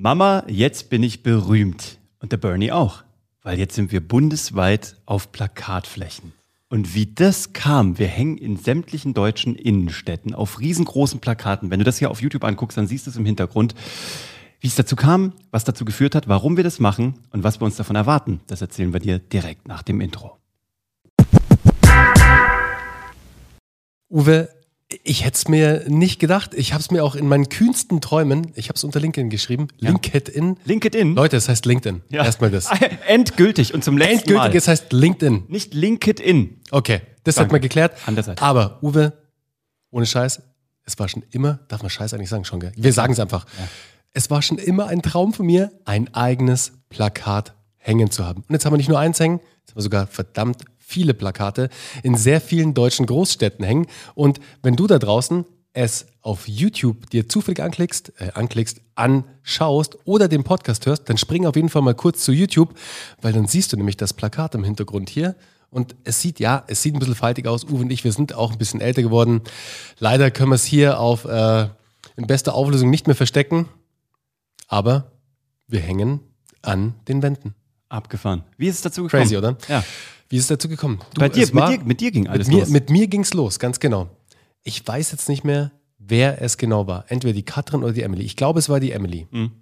Mama, jetzt bin ich berühmt. Und der Bernie auch. Weil jetzt sind wir bundesweit auf Plakatflächen. Und wie das kam, wir hängen in sämtlichen deutschen Innenstädten auf riesengroßen Plakaten. Wenn du das hier auf YouTube anguckst, dann siehst du es im Hintergrund. Wie es dazu kam, was dazu geführt hat, warum wir das machen und was wir uns davon erwarten, das erzählen wir dir direkt nach dem Intro. Uwe, ich hätte es mir nicht gedacht. Ich habe es mir auch in meinen kühnsten Träumen, ich habe es unter LinkedIn geschrieben, Ja. LinkedIn. LinkedIn? Leute, es heißt LinkedIn. Ja. Erstmal das. Endgültig und zum letzten Endgültig, Mal. es heißt LinkedIn. Nicht LinkedIn. Okay, das Danke. hat man geklärt. An der Seite. Aber Uwe, ohne Scheiß, es war schon immer, darf man Scheiß eigentlich sagen schon, gell? Wir sagen es einfach. Es war schon immer ein Traum von mir, ein eigenes Plakat hängen zu haben. Und jetzt haben wir nicht nur eins hängen, jetzt haben wir sogar verdammt viele Plakate in sehr vielen deutschen Großstädten hängen. Und wenn du da draußen es auf YouTube dir zufällig anklickst, äh, anklickst, anschaust oder den Podcast hörst, dann spring auf jeden Fall mal kurz zu YouTube, weil dann siehst du nämlich das Plakat im Hintergrund hier. Und es sieht, ja, es sieht ein bisschen faltig aus. Uwe und ich, wir sind auch ein bisschen älter geworden. Leider können wir es hier auf äh, in bester Auflösung nicht mehr verstecken. Aber wir hängen an den Wänden. Abgefahren. Wie ist es dazu gekommen? Crazy, oder? Ja. Wie ist es dazu gekommen? Du, Bei dir, mit war- dir, mit dir ging alles mit mir, los. Mit mir ging es los, ganz genau. Ich weiß jetzt nicht mehr, wer es genau war. Entweder die Katrin oder die Emily. Ich glaube, es war die Emily. Mhm.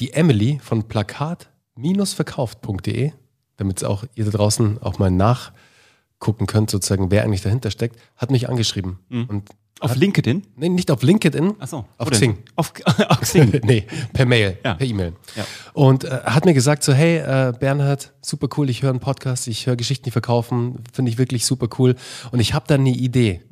Die Emily von plakat-verkauft.de, damit auch ihr da draußen auch mal nachgucken könnt, sozusagen, wer eigentlich dahinter steckt, hat mich angeschrieben. Und Mhm. Auf LinkedIn? nee, nicht auf LinkedIn, Achso. auf Xing. Auf, auf Xing. nee, per Mail, Ja. per E-Mail. Ja. Und äh, hat mir gesagt so, hey äh, Bernhard, super cool, ich höre einen Podcast, ich höre Geschichten, die verkaufen, finde ich wirklich super cool. Und ich habe da eine Idee.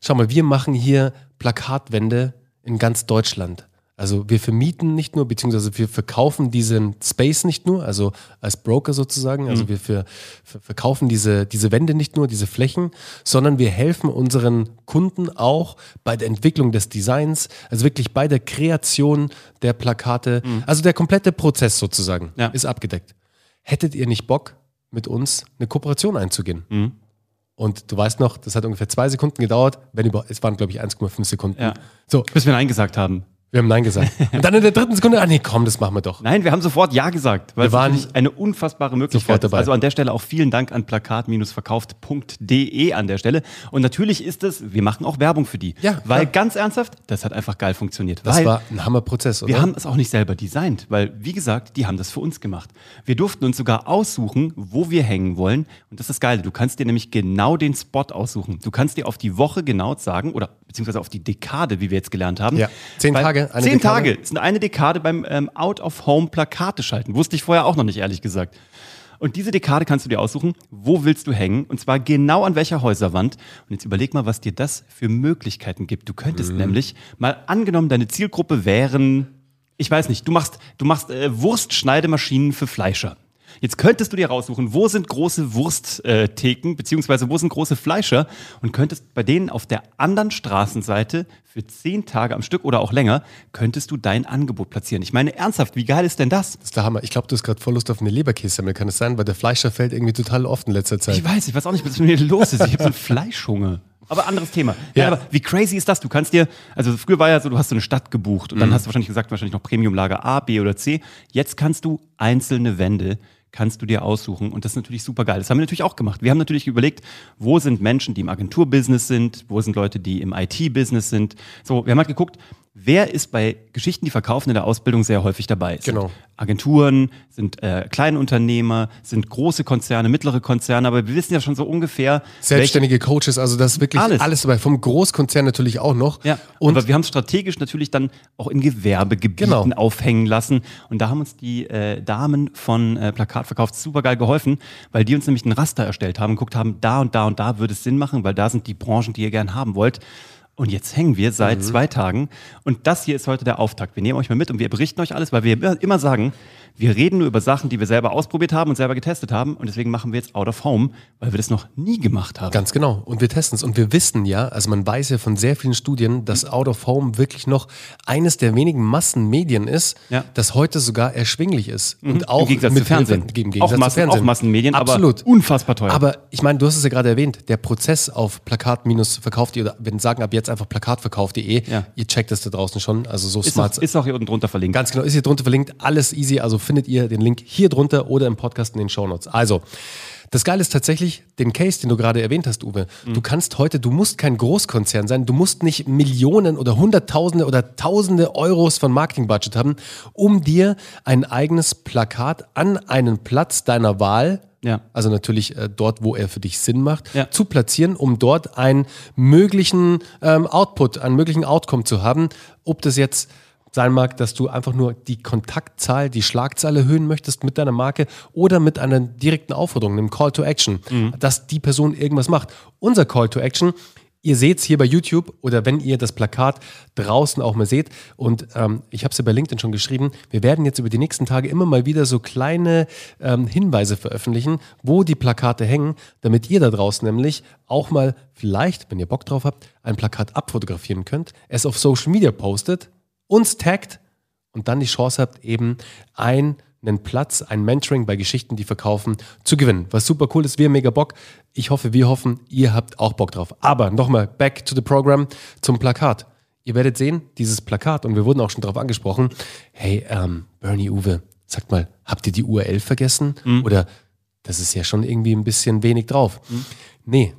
Schau mal, wir machen hier Plakatwände in ganz Deutschland. Also wir vermieten nicht nur, beziehungsweise wir verkaufen diesen Space nicht nur, also als Broker sozusagen, also wir für, ver- verkaufen diese, diese Wände nicht nur, diese Flächen, sondern wir helfen unseren Kunden auch bei der Entwicklung des Designs, also wirklich bei der Kreation der Plakate. Also der komplette Prozess sozusagen Ja. ist abgedeckt. Hättet ihr nicht Bock, mit uns eine Kooperation einzugehen? Mhm. Und du weißt noch, das hat ungefähr zwei Sekunden gedauert, wenn über, es waren glaube ich 1,5 Sekunden. Ja. So, Bis wir Nein gesagt haben. Wir haben Nein gesagt. Und dann in der dritten Sekunde, ah nee, komm, das machen wir doch. Nein, wir haben sofort Ja gesagt, weil Wir es waren natürlich eine unfassbare Möglichkeit ist. dabei. Also an der Stelle auch vielen Dank an plakat-verkauft.de an der Stelle. Und natürlich ist es, wir machen auch Werbung für die. Ja, Weil klar. ganz ernsthaft, das hat einfach geil funktioniert. Das war ein Hammerprozess, oder? wir haben es auch nicht selber designt, weil, wie gesagt, die haben das für uns gemacht. Wir durften uns sogar aussuchen, wo wir hängen wollen. Und das ist das Geile. Du kannst dir nämlich genau den Spot aussuchen. Du kannst dir auf die Woche genau sagen, oder beziehungsweise auf die Dekade, wie wir jetzt gelernt haben. Ja. Zehn Weil- Tage, eine zehn Dekade. Tage. Es sind eine Dekade beim ähm, Out-of-Home Plakate schalten. Wusste ich vorher auch noch nicht, ehrlich gesagt. Und diese Dekade kannst du dir aussuchen, wo willst du hängen und zwar genau an welcher Häuserwand. Und jetzt überleg mal, was dir das für Möglichkeiten gibt. Du könntest nämlich mal angenommen, deine Zielgruppe wären, ich weiß nicht, du machst, du machst äh, Wurstschneidemaschinen für Fleischer. Jetzt könntest du dir raussuchen, wo sind große Wursttheken, beziehungsweise wo sind große Fleischer und könntest bei denen auf der anderen Straßenseite für zehn Tage am Stück oder auch länger, könntest du dein Angebot platzieren. Ich meine, ernsthaft, wie geil ist denn das? Das ist der Hammer. Ich glaube, du hast gerade voll Lust auf eine Leberkässemmel, kann es sein? Weil der Fleischer fällt irgendwie total oft in letzter Zeit. Ich weiß, ich weiß auch nicht, was mit mir los ist. Ich habe so einen Fleischhunger. Aber anderes Thema. Ja. Ja. aber wie crazy ist das? Du kannst dir, also früher war ja so, du hast so eine Stadt gebucht und dann hast du wahrscheinlich gesagt, wahrscheinlich noch Premiumlager A, B oder C. Jetzt kannst du einzelne Wände kannst du dir aussuchen und das ist natürlich super geil. Das haben wir natürlich auch gemacht. Wir haben natürlich überlegt, wo sind Menschen, die im Agenturbusiness sind, wo sind Leute, die im IT-Business sind. So, wir haben halt geguckt, wer ist bei Geschichten, die verkaufen in der Ausbildung sehr häufig dabei. Es Genau. Sind Agenturen, sind äh, Kleinunternehmer, sind große Konzerne, mittlere Konzerne, aber wir wissen ja schon so ungefähr, Selbstständige Coaches, also das ist wirklich Alles. alles, dabei. Vom Großkonzern natürlich auch noch. Ja, Und aber wir haben es strategisch natürlich dann auch in Gewerbegebieten Genau. aufhängen lassen. Und da haben uns die äh, Damen von äh, Plakatverkauf super geil geholfen, weil die uns nämlich ein Raster erstellt haben, geguckt haben, da und da und da würde es Sinn machen, weil da sind die Branchen, die ihr gern haben wollt. Und jetzt hängen wir seit Mhm. zwei Tagen. Und das hier ist heute der Auftakt. Wir nehmen euch mal mit und wir berichten euch alles, weil wir immer- sagen, wir reden nur über Sachen, die wir selber ausprobiert haben und selber getestet haben. Und deswegen machen wir jetzt Out of Home, weil wir das noch nie gemacht haben. Ganz genau. Und wir testen es. Und wir wissen ja, also man weiß ja von sehr vielen Studien, dass Out of Home wirklich noch eines der wenigen Massenmedien ist, Ja. Mhm. das heute sogar erschwinglich ist. Und auch Im Gegensatz mit zu Fernsehen. Hilfe- Im Gegensatz auch, zu Massen, Fernsehen. auch Massenmedien, Absolut. aber unfassbar teuer. Aber ich meine, du hast es ja gerade erwähnt, der Prozess auf Plakat minus verkauft oder wenn sagen ab jetzt jetzt einfach plakatverkauf.de. Ja. Ihr checkt das da draußen schon. Also so Ist smart. auch, ist auch hier unten drunter verlinkt. Ganz genau, ist hier drunter verlinkt. Alles easy. Also findet ihr den Link hier drunter oder im Podcast in den Shownotes. Also, das Geile ist tatsächlich, den Case, den du gerade erwähnt hast, Uwe. Du kannst heute, du musst kein Großkonzern sein, du musst nicht Millionen oder Hunderttausende oder Tausende Euros von Marketingbudget haben, um dir ein eigenes Plakat an einen Platz deiner Wahl Ja. also natürlich äh, dort, wo er für dich Sinn macht, Ja. zu platzieren, um dort einen möglichen ähm, Output, einen möglichen Outcome zu haben. Ob das jetzt sein mag, dass du einfach nur die Kontaktzahl, die Schlagzahl erhöhen möchtest mit deiner Marke oder mit einer direkten Aufforderung, einem Call to Action, dass die Person irgendwas macht. Unser Call to Action Ihr seht es hier bei YouTube oder wenn ihr das Plakat draußen auch mal seht. Und ähm, ich habe es ja bei LinkedIn schon geschrieben. Wir werden jetzt über die nächsten Tage immer mal wieder so kleine ähm, Hinweise veröffentlichen, wo die Plakate hängen, damit ihr da draußen nämlich auch mal vielleicht, wenn ihr Bock drauf habt, ein Plakat abfotografieren könnt, es auf Social Media postet, uns taggt und dann die Chance habt, eben einen Platz, ein Mentoring bei Geschichten, die verkaufen, zu gewinnen. Was super cool ist, wir haben mega Bock. Ich hoffe, wir hoffen, ihr habt auch Bock drauf. Aber nochmal, back to the program, zum Plakat. Ihr werdet sehen, dieses Plakat, und wir wurden auch schon darauf angesprochen, hey, ähm, Bernie Uwe, sagt mal, habt ihr die URL vergessen? Oder das ist ja schon irgendwie ein bisschen wenig drauf. Nee,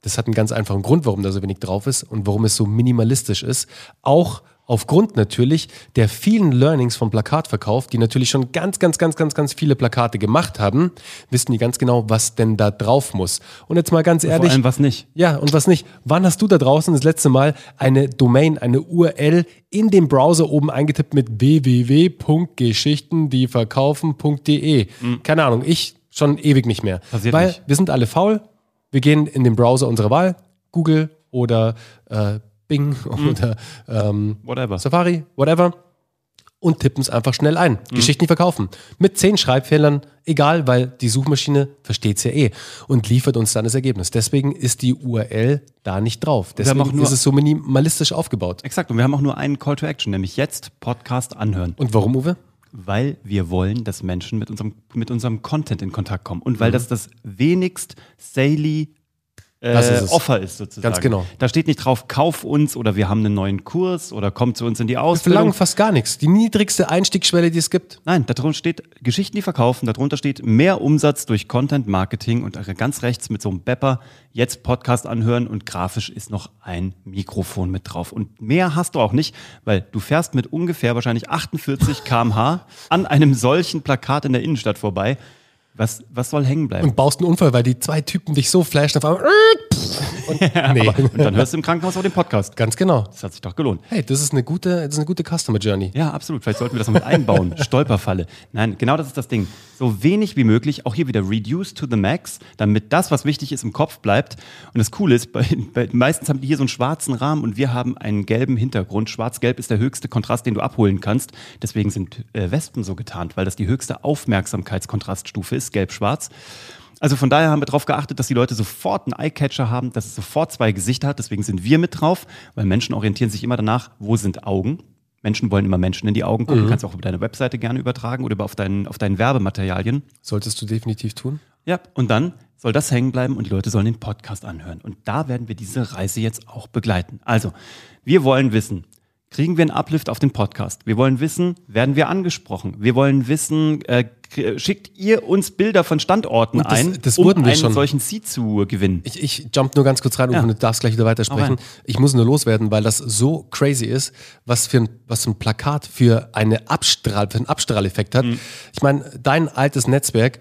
das hat einen ganz einfachen Grund, warum da so wenig drauf ist und warum es so minimalistisch ist. Auch aufgrund natürlich der vielen Learnings vom Plakatverkauf, die natürlich schon ganz, ganz, ganz, ganz, ganz viele Plakate gemacht haben, wissen die ganz genau, was denn da drauf muss. Und jetzt mal ganz Vor ehrlich. allem was nicht. Ja, und was nicht? Wann hast du da draußen das letzte Mal eine Domain, eine URL in dem Browser oben eingetippt mit www.geschichtendieverkaufen.de? Keine Ahnung, ich schon ewig nicht mehr. Passiert Weil nicht. wir sind alle faul. Wir gehen in den Browser unserer Wahl, Google oder äh, Bing oder ähm, Whatever. Safari, whatever, und tippen es einfach schnell ein. Mhm. Geschichten, verkaufen. Mit zehn Schreibfehlern, egal, weil die Suchmaschine versteht es ja eh und liefert uns dann das Ergebnis. Deswegen ist die URL da nicht drauf. Deswegen ist es so minimalistisch aufgebaut. Exakt. Und wir haben auch nur einen Call to Action, nämlich jetzt Podcast anhören. Und warum, Uwe? Weil wir wollen, dass Menschen mit unserem, mit unserem Content in Kontakt kommen. Und Mhm. weil das das wenigst saley Das ist äh, es. Offer ist sozusagen. Ganz genau. Da steht nicht drauf, kauf uns oder wir haben einen neuen Kurs oder komm zu uns in die Wir verlangen Ausbildung. fast gar nichts. Die niedrigste Einstiegsschwelle, die es gibt. Nein, darunter steht Geschichten, die verkaufen. Darunter steht mehr Umsatz durch Content Marketing und ganz rechts mit so einem Bepper jetzt Podcast anhören und grafisch ist noch ein Mikrofon mit drauf. Und mehr hast du auch nicht, weil du fährst mit ungefähr wahrscheinlich 48 km/h an einem solchen Plakat in der Innenstadt vorbei. Was, was soll hängen bleiben? Und baust einen Unfall, weil die zwei Typen dich so flashen auf einmal. Und, nee. Und dann hörst du im Krankenhaus auch den Podcast. Ganz genau. Das hat sich doch gelohnt. Hey, das ist eine gute, das ist eine gute Customer Journey. Ja, absolut. Vielleicht sollten wir das noch mit einbauen. Stolperfalle. Nein, genau das ist das Ding. So wenig wie möglich, auch hier wieder reduce to the max, damit das, was wichtig ist, im Kopf bleibt. Und das Coole ist, bei, bei, meistens haben die hier so einen schwarzen Rahmen und wir haben einen gelben Hintergrund. Schwarz-Gelb ist der höchste Kontrast, den du abholen kannst. Deswegen sind äh, Wespen so getarnt, weil das die höchste Aufmerksamkeitskontraststufe ist, gelb-schwarz. Also von daher haben wir darauf geachtet, dass die Leute sofort einen Eyecatcher haben, dass es sofort zwei Gesichter hat. Deswegen sind wir mit drauf, weil Menschen orientieren sich immer danach, wo sind Augen. Menschen wollen immer Menschen in die Augen gucken. Du kannst auch über deine Webseite gerne übertragen oder auf deinen, auf deinen Werbematerialien. Solltest du definitiv tun. Ja, und dann soll das hängen bleiben und die Leute sollen den Podcast anhören. Und da werden wir diese Reise jetzt auch begleiten. Also, wir wollen wissen, kriegen wir einen Uplift auf den Podcast? Wir wollen wissen, werden wir angesprochen? Wir wollen wissen, äh, schickt ihr uns Bilder von Standorten das- ein, das um einen schon. solchen Seed zu gewinnen? Ich, ich jump nur ganz kurz rein Ja. und du darfst gleich wieder weitersprechen. Ich muss nur loswerden, weil das so crazy ist, was für ein, was ein Plakat für, eine Abstrahl, für einen Abstrahleffekt hat. Mhm. Ich meine, dein altes Netzwerk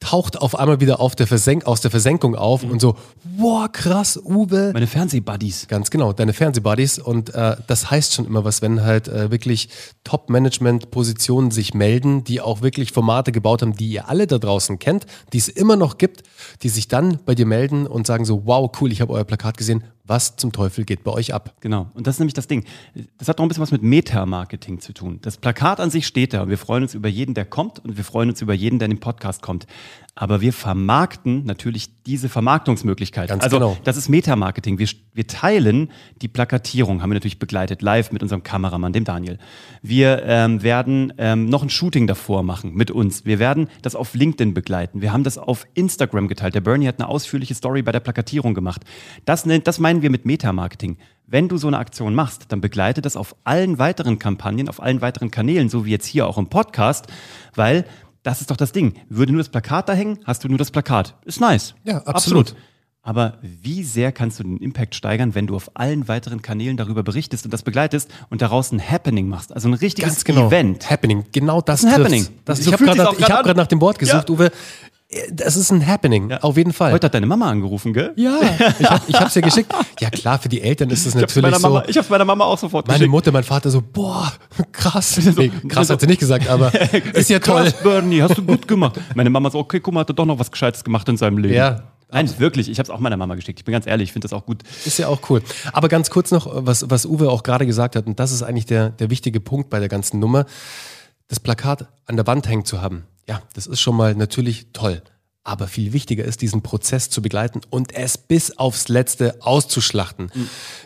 taucht auf einmal wieder auf der Versenk aus der Versenkung auf Mhm. und so, wow, krass, Uwe. Meine Fernsehbuddies. Ganz genau, deine Fernsehbuddies. Und äh, das heißt schon immer was, wenn halt äh, wirklich Top-Management-Positionen sich melden, die auch wirklich Formate gebaut haben, die ihr alle da draußen kennt, die es immer noch gibt, die sich dann bei dir melden und sagen so, wow, cool, ich habe euer Plakat gesehen, was zum Teufel geht bei euch ab? Genau. Und das ist nämlich das Ding. Das hat noch ein bisschen was mit Meta-Marketing zu tun. Das Plakat an sich steht da wir freuen uns über jeden, der kommt und wir freuen uns über jeden, der in den Podcast kommt. Aber wir vermarkten natürlich diese Vermarktungsmöglichkeit. Ganz also genau. das ist Meta-Marketing. Wir, wir teilen die Plakatierung, haben wir natürlich begleitet, live mit unserem Kameramann, dem Daniel. Wir ähm, werden ähm, noch ein Shooting davor machen mit uns. Wir werden das auf LinkedIn begleiten. Wir haben das auf Instagram geteilt. Der Bernie hat eine ausführliche Story bei der Plakatierung gemacht. Das, nennt, das meinen wir mit Meta-Marketing. wenn du so eine Aktion machst, dann begleite das auf allen weiteren Kampagnen, auf allen weiteren Kanälen, so wie jetzt hier auch im Podcast, weil das ist doch das Ding. Würde nur das Plakat da hängen, hast du nur das Plakat. Ist nice. Ja, absolut. Aber wie sehr kannst du den Impact steigern, wenn du auf allen weiteren Kanälen darüber berichtest und das begleitest und daraus ein Happening machst? Also ein richtiges genau. Event. Happening. Genau das, ist ein trifft's. Happening. Das, So ich habe gerade nach, hab nach dem Wort gesucht, Uwe. Das ist ein Happening. Auf jeden Fall. Heute hat deine Mama angerufen, gell? ja, ich habe ich hab's dir geschickt. Ja klar, für die Eltern ist es hab's natürlich so. Mama, ich hab's meiner Mama auch sofort Meine geschickt. Mutter, mein Vater so, boah, krass. Nee, krass hat sie nicht gesagt, aber ist ja toll. Krass, Bernie, hast du gut gemacht. Meine Mama so, okay, guck mal, hat er doch noch was Gescheites gemacht in seinem Leben. Ja. Nein, wirklich, ich habe es auch meiner Mama geschickt. Ich bin ganz ehrlich, ich finde das auch gut. Ist ja auch cool. Aber ganz kurz noch, was, was Uwe auch gerade gesagt hat, und das ist eigentlich der, der wichtige Punkt bei der ganzen Nummer, das Plakat an der Wand hängen zu haben. Ja, das ist schon mal natürlich toll. Aber viel wichtiger ist, diesen Prozess zu begleiten und es bis aufs Letzte auszuschlachten.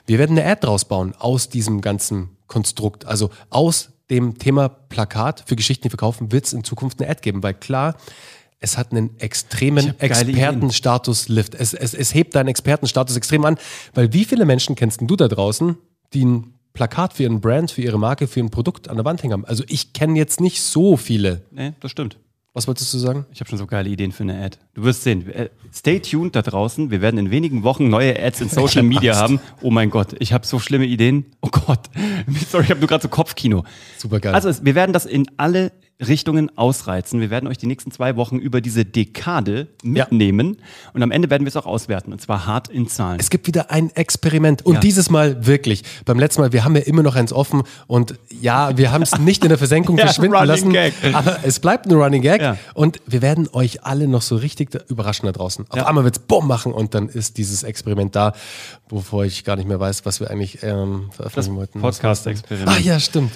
Wir werden eine Ad draus bauen aus diesem ganzen Konstrukt. Also aus dem Thema Plakat für Geschichten, die verkaufen, wird es in Zukunft eine Ad geben. Weil klar, es hat einen extremen. Expertenstatus-Lift. Es, es, es hebt deinen Expertenstatus extrem an. Weil wie viele Menschen kennst denn du da draußen, die ein Plakat für ihren Brand, für ihre Marke, für ein Produkt an der Wand hängen haben? Also ich kenne jetzt nicht so viele. Nee, das stimmt. Was wolltest du sagen? Ich habe schon so geile Ideen für eine Ad. Du wirst sehen. Äh, Stay tuned da draußen. Wir werden in wenigen Wochen neue Ads in Social Media haben. Oh mein Gott, ich habe so schlimme Ideen. Oh Gott. Sorry, ich habe nur gerade so Kopfkino. Super geil. Also wir werden das in alle Richtungen ausreizen. Wir werden euch die nächsten zwei Wochen über diese Dekade mitnehmen und am Ende werden wir es auch auswerten und zwar hart in Zahlen. Es gibt wieder ein Experiment und Ja. dieses Mal wirklich. Beim letzten Mal, wir haben ja immer noch eins offen und ja, wir haben es nicht in der Versenkung Ja, verschwinden Running lassen, Gag. aber es bleibt ein Running Gag Ja. und wir werden euch alle noch so richtig überraschen da draußen. Auf Ja. einmal wird es Bumm machen und dann ist dieses Experiment da, wovor ich gar nicht mehr weiß, was wir eigentlich ähm, veröffentlichen wollten. Podcast-Experiment. Ah ja, stimmt.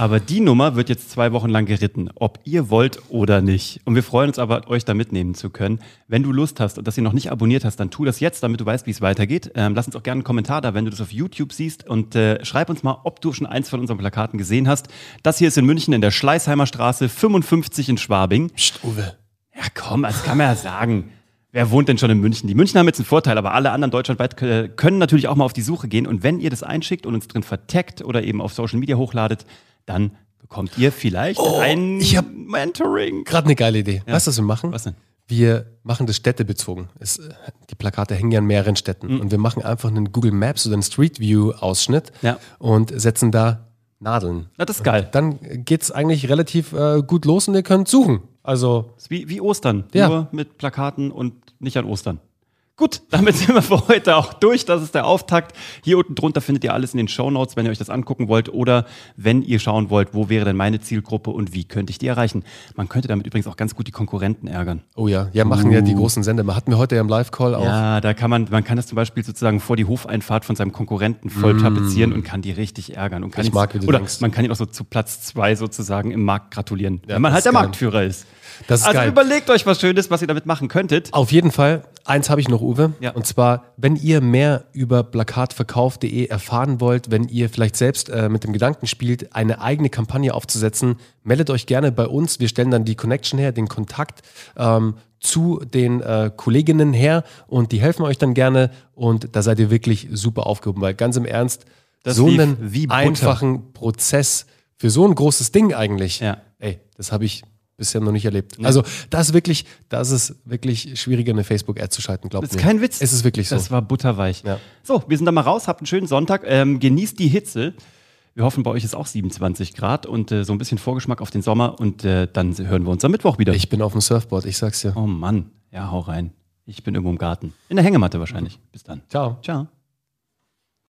Aber die Nummer wird jetzt zwei Wochen lang geritten, ob ihr wollt oder nicht. Und wir freuen uns aber, euch da mitnehmen zu können. Wenn du Lust hast und das ihr noch nicht abonniert hast, dann tu das jetzt, damit du weißt, wie es weitergeht. Ähm, lass uns auch gerne einen Kommentar da, wenn du das auf YouTube siehst. Und äh, schreib uns mal, ob du schon eins von unseren Plakaten gesehen hast. Das hier ist in München in der Schleißheimer Straße 55 in Schwabing. Psst, Uwe. Ja, komm, das kann man ja sagen. Wer wohnt denn schon in München? Die München haben jetzt einen Vorteil, aber alle anderen deutschlandweit äh, können natürlich auch mal auf die Suche gehen. Und wenn ihr das einschickt und uns drin verteckt oder eben auf Social Media hochladet, dann bekommt ihr vielleicht ein Oh, ich hab- Mentoring. Gerade eine geile Idee. Weißt du, was wir machen? Was denn? Wir machen das städtebezogen. Es, äh, die Plakate hängen ja in mehreren Städten. Und wir machen einfach einen Google Maps oder einen Street View Ausschnitt Ja. und setzen da Nadeln. Na, das ist geil. Dann geht's eigentlich relativ äh, gut los und ihr könnt suchen. Also, wie, wie Ostern, Ja. nur mit Plakaten und nicht an Ostern. Gut, damit sind wir für heute auch durch. Das ist der Auftakt. Hier unten drunter findet ihr alles in den Shownotes, wenn ihr euch das angucken wollt oder wenn ihr schauen wollt, wo wäre denn meine Zielgruppe und wie könnte ich die erreichen. Man könnte damit übrigens auch ganz gut die Konkurrenten ärgern. oh ja, ja, machen ja die großen Sender. Hatten wir heute ja im Live-Call auch. Ja, da kann man, man kann das zum Beispiel sozusagen vor die Hofeinfahrt von seinem Konkurrenten voll tapezieren und kann die richtig ärgern. Und kann Mm. Ich ihn- mag, wie du Oder denkst. man kann ihn auch so zu Platz zwei sozusagen im Markt gratulieren, Ja, wenn man halt der geil. Marktführer ist. Das ist also geil. überlegt euch was Schönes, was ihr damit machen könntet. Auf jeden Fall, eins habe ich noch, Uwe. Ja. Und zwar, wenn ihr mehr über plakatverkauf.de erfahren wollt, wenn ihr vielleicht selbst äh, mit dem Gedanken spielt, eine eigene Kampagne aufzusetzen, meldet euch gerne bei uns. Wir stellen dann die Connection her, den Kontakt ähm, zu den äh, Kolleginnen her und die helfen euch dann gerne und da seid ihr wirklich super aufgehoben, weil ganz im Ernst, Das so einen einfachen Prozess für so ein großes Ding eigentlich, Ja. ey, das habe ich bisher noch nicht erlebt. Also das ist wirklich, das ist wirklich schwieriger, eine Facebook-Ad zu schalten, glaubt Das ist mir. kein Witz. Es ist wirklich so. Das war butterweich. Ja. So, wir sind da mal raus. Habt einen schönen Sonntag. Ähm, genießt die Hitze. Wir hoffen, bei euch ist auch 27 Grad und äh, so ein bisschen Vorgeschmack auf den Sommer. Und äh, dann hören wir uns am Mittwoch wieder. Ich bin auf dem Surfboard, ich sag's dir. oh Mann. Ja, hau rein. Ich bin irgendwo im Garten. In der Hängematte wahrscheinlich. Bis dann. Ciao. Ciao.